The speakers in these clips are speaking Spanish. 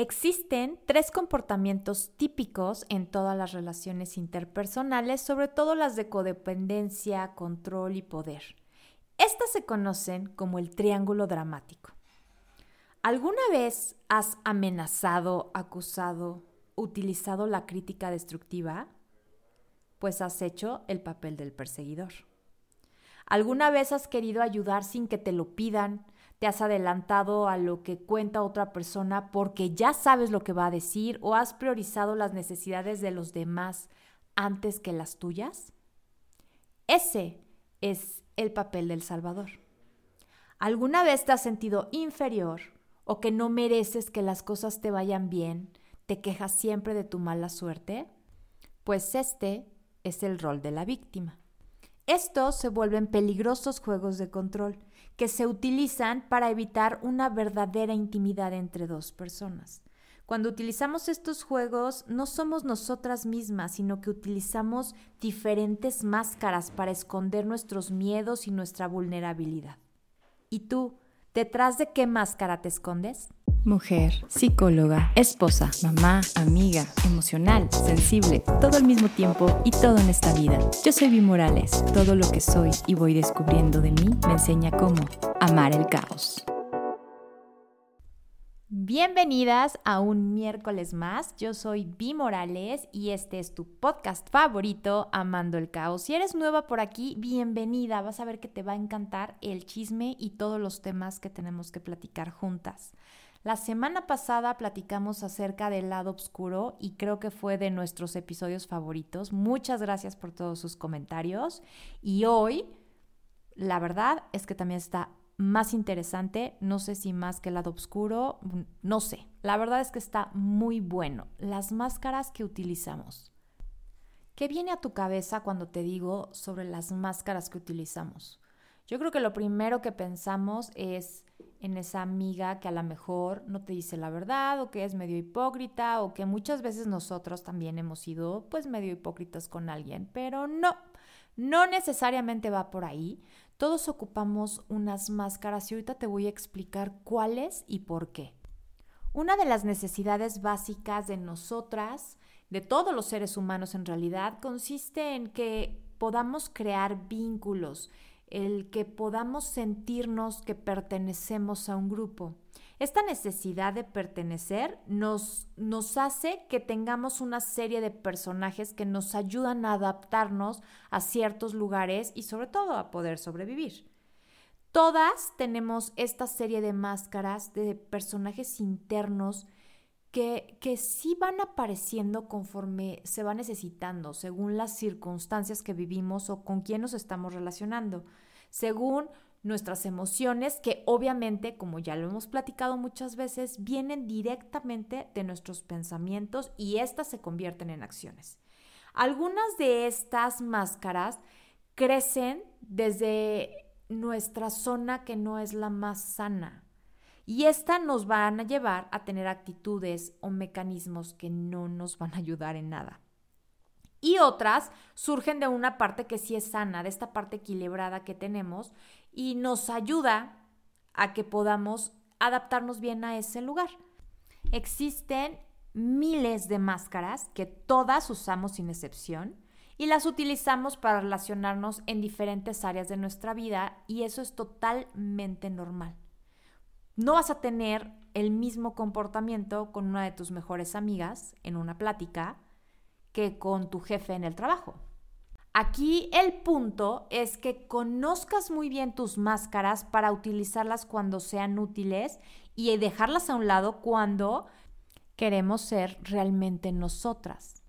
Existen tres comportamientos típicos en todas las relaciones interpersonales, sobre todo las de codependencia, control y poder. Estas se conocen como el triángulo dramático. ¿Alguna vez has amenazado, acusado, utilizado la crítica destructiva? Pues has hecho el papel del perseguidor. ¿Alguna vez has querido ayudar sin que te lo pidan? Te has adelantado a lo que cuenta otra persona porque ya sabes lo que va a decir o has priorizado las necesidades de los demás antes que las tuyas? Ese es el papel del Salvador. ¿Alguna vez te has sentido inferior o que no mereces que las cosas te vayan bien? ¿Te quejas siempre de tu mala suerte? Pues este es el rol de la víctima. Estos se vuelven peligrosos juegos de control que se utilizan para evitar una verdadera intimidad entre dos personas. Cuando utilizamos estos juegos no somos nosotras mismas, sino que utilizamos diferentes máscaras para esconder nuestros miedos y nuestra vulnerabilidad. ¿Y tú, detrás de qué máscara te escondes? Mujer, psicóloga, esposa, mamá, amiga, emocional, sensible, todo al mismo tiempo y todo en esta vida. Yo soy Vi Morales. Todo lo que soy y voy descubriendo de mí me enseña cómo amar el caos. Bienvenidas a un miércoles más. Yo soy Vi Morales y este es tu podcast favorito, Amando el Caos. Si eres nueva por aquí, bienvenida. Vas a ver que te va a encantar el chisme y todos los temas que tenemos que platicar juntas. La semana pasada platicamos acerca del lado oscuro y creo que fue de nuestros episodios favoritos. Muchas gracias por todos sus comentarios. Y hoy, la verdad es que también está más interesante, no sé si más que el lado oscuro, no sé. La verdad es que está muy bueno. Las máscaras que utilizamos. ¿Qué viene a tu cabeza cuando te digo sobre las máscaras que utilizamos? Yo creo que lo primero que pensamos es en esa amiga que a lo mejor no te dice la verdad o que es medio hipócrita o que muchas veces nosotros también hemos sido pues medio hipócritas con alguien, pero no, no necesariamente va por ahí. Todos ocupamos unas máscaras y ahorita te voy a explicar cuáles y por qué. Una de las necesidades básicas de nosotras, de todos los seres humanos en realidad, consiste en que podamos crear vínculos, el que podamos sentirnos que pertenecemos a un grupo. Esta necesidad de pertenecer nos, nos hace que tengamos una serie de personajes que nos ayudan a adaptarnos a ciertos lugares y sobre todo a poder sobrevivir. Todas tenemos esta serie de máscaras de personajes internos que, que sí van apareciendo conforme se va necesitando, según las circunstancias que vivimos o con quién nos estamos relacionando, según nuestras emociones, que obviamente, como ya lo hemos platicado muchas veces, vienen directamente de nuestros pensamientos y éstas se convierten en acciones. Algunas de estas máscaras crecen desde nuestra zona que no es la más sana, y esta nos van a llevar a tener actitudes o mecanismos que no nos van a ayudar en nada. Y otras surgen de una parte que sí es sana, de esta parte equilibrada que tenemos y nos ayuda a que podamos adaptarnos bien a ese lugar. Existen miles de máscaras que todas usamos sin excepción y las utilizamos para relacionarnos en diferentes áreas de nuestra vida y eso es totalmente normal no vas a tener el mismo comportamiento con una de tus mejores amigas en una plática que con tu jefe en el trabajo. Aquí el punto es que conozcas muy bien tus máscaras para utilizarlas cuando sean útiles y dejarlas a un lado cuando queremos ser realmente nosotras.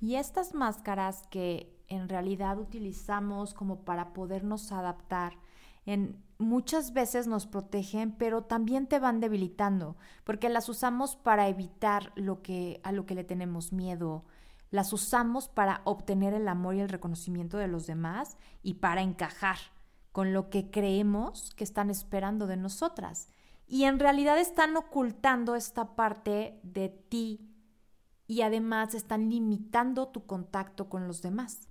Y estas máscaras que en realidad utilizamos como para podernos adaptar muchas veces nos protegen, pero también te van debilitando, porque las usamos para evitar lo que a lo que le tenemos miedo. Las usamos para obtener el amor y el reconocimiento de los demás y para encajar con lo que creemos que están esperando de nosotras. Y en realidad están ocultando esta parte de ti y además están limitando tu contacto con los demás.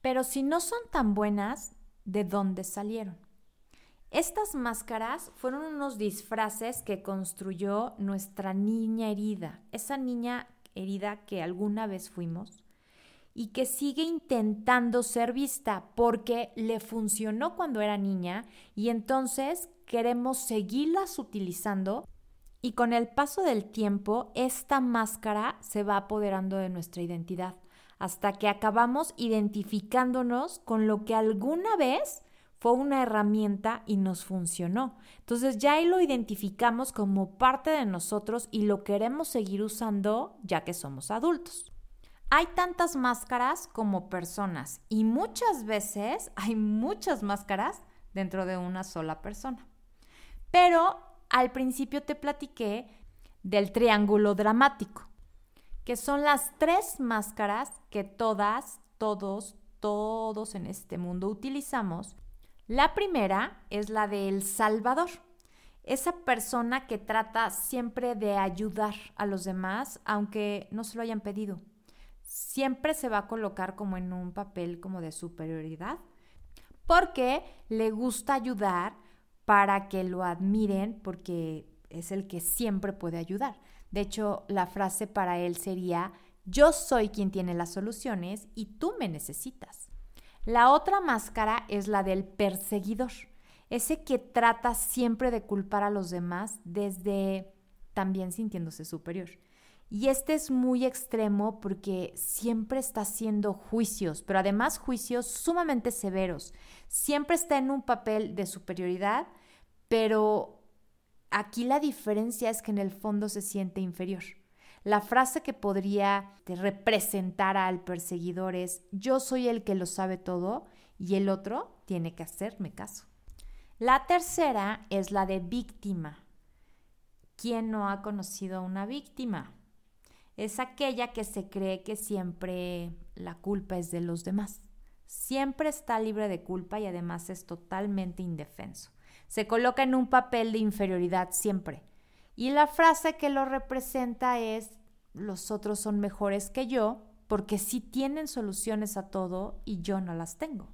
Pero si no son tan buenas, ¿de dónde salieron? Estas máscaras fueron unos disfraces que construyó nuestra niña herida, esa niña herida que alguna vez fuimos y que sigue intentando ser vista porque le funcionó cuando era niña y entonces queremos seguirlas utilizando y con el paso del tiempo esta máscara se va apoderando de nuestra identidad hasta que acabamos identificándonos con lo que alguna vez fue una herramienta y nos funcionó. Entonces ya ahí lo identificamos como parte de nosotros y lo queremos seguir usando ya que somos adultos. Hay tantas máscaras como personas y muchas veces hay muchas máscaras dentro de una sola persona. Pero al principio te platiqué del triángulo dramático, que son las tres máscaras que todas, todos, todos en este mundo utilizamos la primera es la del Salvador, esa persona que trata siempre de ayudar a los demás, aunque no se lo hayan pedido. Siempre se va a colocar como en un papel como de superioridad, porque le gusta ayudar para que lo admiren, porque es el que siempre puede ayudar. De hecho, la frase para él sería, yo soy quien tiene las soluciones y tú me necesitas. La otra máscara es la del perseguidor, ese que trata siempre de culpar a los demás desde también sintiéndose superior. Y este es muy extremo porque siempre está haciendo juicios, pero además juicios sumamente severos. Siempre está en un papel de superioridad, pero aquí la diferencia es que en el fondo se siente inferior. La frase que podría representar al perseguidor es, yo soy el que lo sabe todo y el otro tiene que hacerme caso. La tercera es la de víctima. ¿Quién no ha conocido a una víctima? Es aquella que se cree que siempre la culpa es de los demás. Siempre está libre de culpa y además es totalmente indefenso. Se coloca en un papel de inferioridad siempre. Y la frase que lo representa es, los otros son mejores que yo porque sí tienen soluciones a todo y yo no las tengo.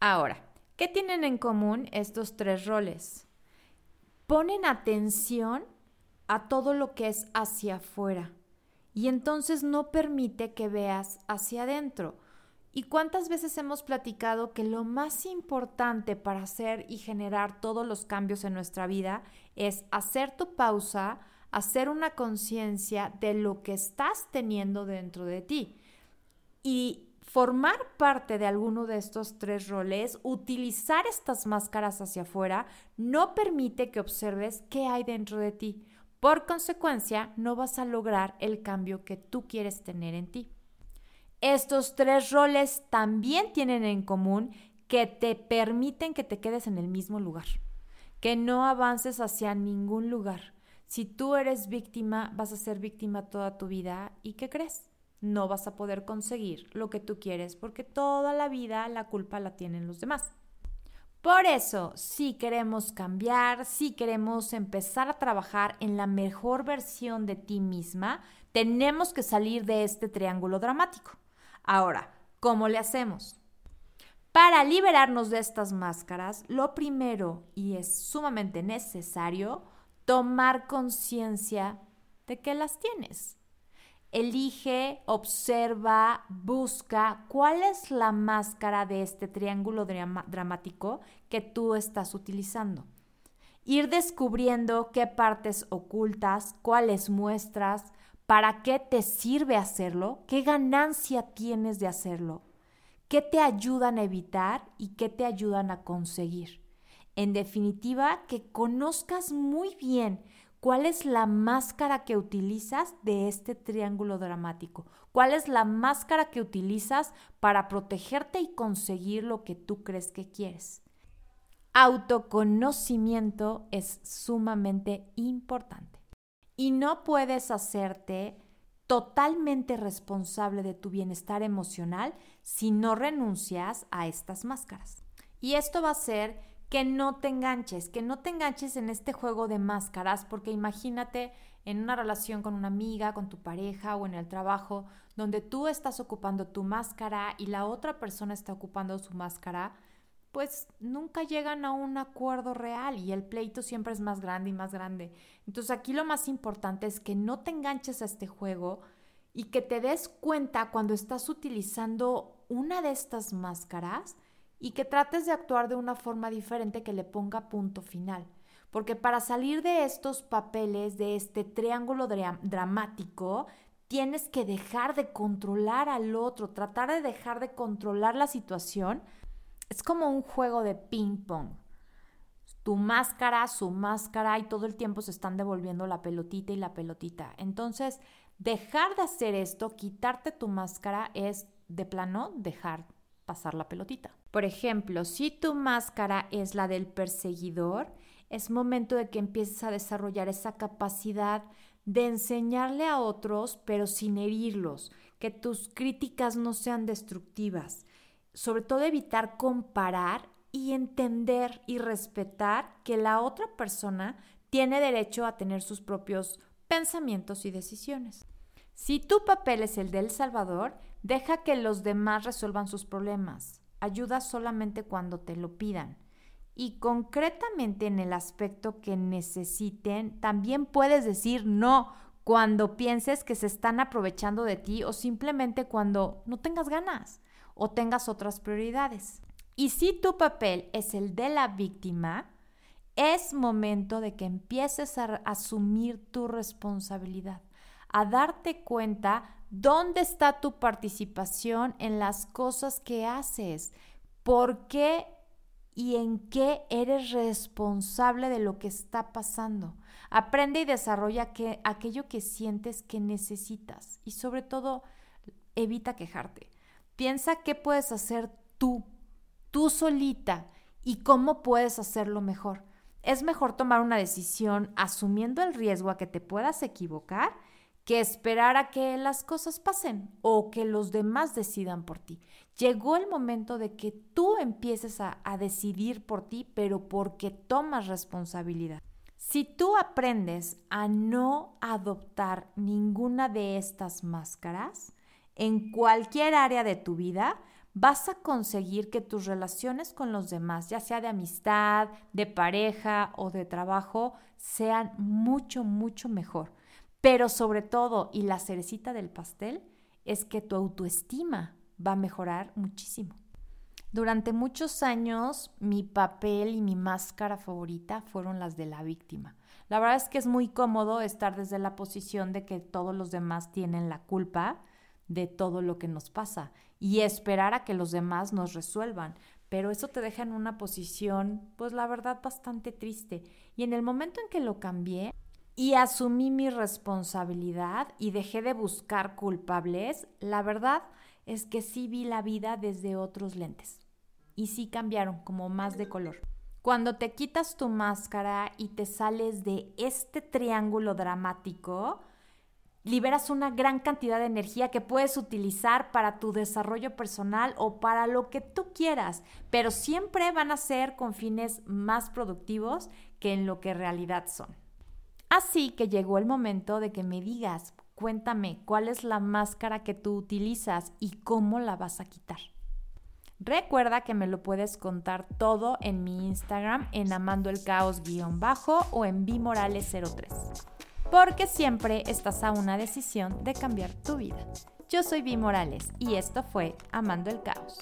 Ahora, ¿qué tienen en común estos tres roles? Ponen atención a todo lo que es hacia afuera y entonces no permite que veas hacia adentro. ¿Y cuántas veces hemos platicado que lo más importante para hacer y generar todos los cambios en nuestra vida es hacer tu pausa, hacer una conciencia de lo que estás teniendo dentro de ti? Y formar parte de alguno de estos tres roles, utilizar estas máscaras hacia afuera, no permite que observes qué hay dentro de ti. Por consecuencia, no vas a lograr el cambio que tú quieres tener en ti. Estos tres roles también tienen en común que te permiten que te quedes en el mismo lugar, que no avances hacia ningún lugar. Si tú eres víctima, vas a ser víctima toda tu vida y ¿qué crees? No vas a poder conseguir lo que tú quieres porque toda la vida la culpa la tienen los demás. Por eso, si queremos cambiar, si queremos empezar a trabajar en la mejor versión de ti misma, tenemos que salir de este triángulo dramático. Ahora, ¿cómo le hacemos? Para liberarnos de estas máscaras, lo primero y es sumamente necesario tomar conciencia de que las tienes. Elige, observa, busca cuál es la máscara de este triángulo dramático que tú estás utilizando. Ir descubriendo qué partes ocultas, cuáles muestras, para qué te sirve hacerlo, qué ganancia tienes de hacerlo, qué te ayudan a evitar y qué te ayudan a conseguir. En definitiva, que conozcas muy bien cuál es la máscara que utilizas de este triángulo dramático, cuál es la máscara que utilizas para protegerte y conseguir lo que tú crees que quieres. Autoconocimiento es sumamente importante y no puedes hacerte totalmente responsable de tu bienestar emocional si no renuncias a estas máscaras. Y esto va a ser que no te enganches, que no te enganches en este juego de máscaras, porque imagínate en una relación con una amiga, con tu pareja o en el trabajo, donde tú estás ocupando tu máscara y la otra persona está ocupando su máscara, pues nunca llegan a un acuerdo real y el pleito siempre es más grande y más grande. Entonces aquí lo más importante es que no te enganches a este juego y que te des cuenta cuando estás utilizando una de estas máscaras y que trates de actuar de una forma diferente que le ponga punto final. Porque para salir de estos papeles, de este triángulo dramático, tienes que dejar de controlar al otro, tratar de dejar de controlar la situación es como un juego de ping pong. Tu máscara, su máscara y todo el tiempo se están devolviendo la pelotita y la pelotita. Entonces, dejar de hacer esto, quitarte tu máscara es de plano dejar pasar la pelotita. Por ejemplo, si tu máscara es la del perseguidor, es momento de que empieces a desarrollar esa capacidad de enseñarle a otros, pero sin herirlos, que tus críticas no sean destructivas, sobre todo evitar comparar y entender y respetar que la otra persona tiene derecho a tener sus propios pensamientos y decisiones. Si tu papel es el del Salvador, deja que los demás resuelvan sus problemas. Ayuda solamente cuando te lo pidan. Y concretamente en el aspecto que necesiten, también puedes decir no cuando pienses que se están aprovechando de ti o simplemente cuando no tengas ganas o tengas otras prioridades. Y si tu papel es el de la víctima, es momento de que empieces a asumir tu responsabilidad, a darte cuenta dónde está tu participación en las cosas que haces, por qué y en qué eres responsable de lo que está pasando. Aprende y desarrolla aquello que sientes que necesitas y sobre todo evita quejarte. Piensa qué puedes hacer tú, tú solita, y cómo puedes hacerlo mejor. Es mejor tomar una decisión asumiendo el riesgo a que te puedas equivocar que esperar a que las cosas pasen o que los demás decidan por ti. Llegó el momento de que tú empieces a, a, decidir por ti, pero porque tomas responsabilidad. Si tú aprendes a no adoptar ninguna de estas máscaras, en cualquier área de tu vida, vas a conseguir que tus relaciones con los demás, ya sea de amistad, de pareja o de trabajo, sean mucho, mucho mejor. Pero sobre todo, y la cerecita del pastel, es que tu autoestima va a mejorar muchísimo. Durante muchos años, mi papel y mi máscara favorita fueron las de la víctima. La verdad es que es muy cómodo estar desde la posición de que todos los demás tienen la culpa de todo lo que nos pasa y esperar a que los demás nos resuelvan. Pero eso te deja en una posición, pues la verdad, bastante triste. Y en el momento en que lo cambié y asumí mi responsabilidad y dejé de buscar culpables, la verdad es que sí vi la vida desde otros lentes. Y sí cambiaron como más de color. Cuando te quitas tu máscara y te sales de este triángulo dramático, liberas una gran cantidad de energía que puedes utilizar para tu desarrollo personal o para lo que tú quieras, pero siempre van a ser con fines más productivos que en lo que en realidad son. Así que llegó el momento de que me digas, cuéntame cuál es la máscara que tú utilizas y cómo la vas a quitar. Recuerda que me lo puedes contar todo en mi Instagram en amando el caos-bajo o en bimorales03 porque siempre estás a una decisión de cambiar tu vida. Yo soy Vi Morales y esto fue Amando el Caos.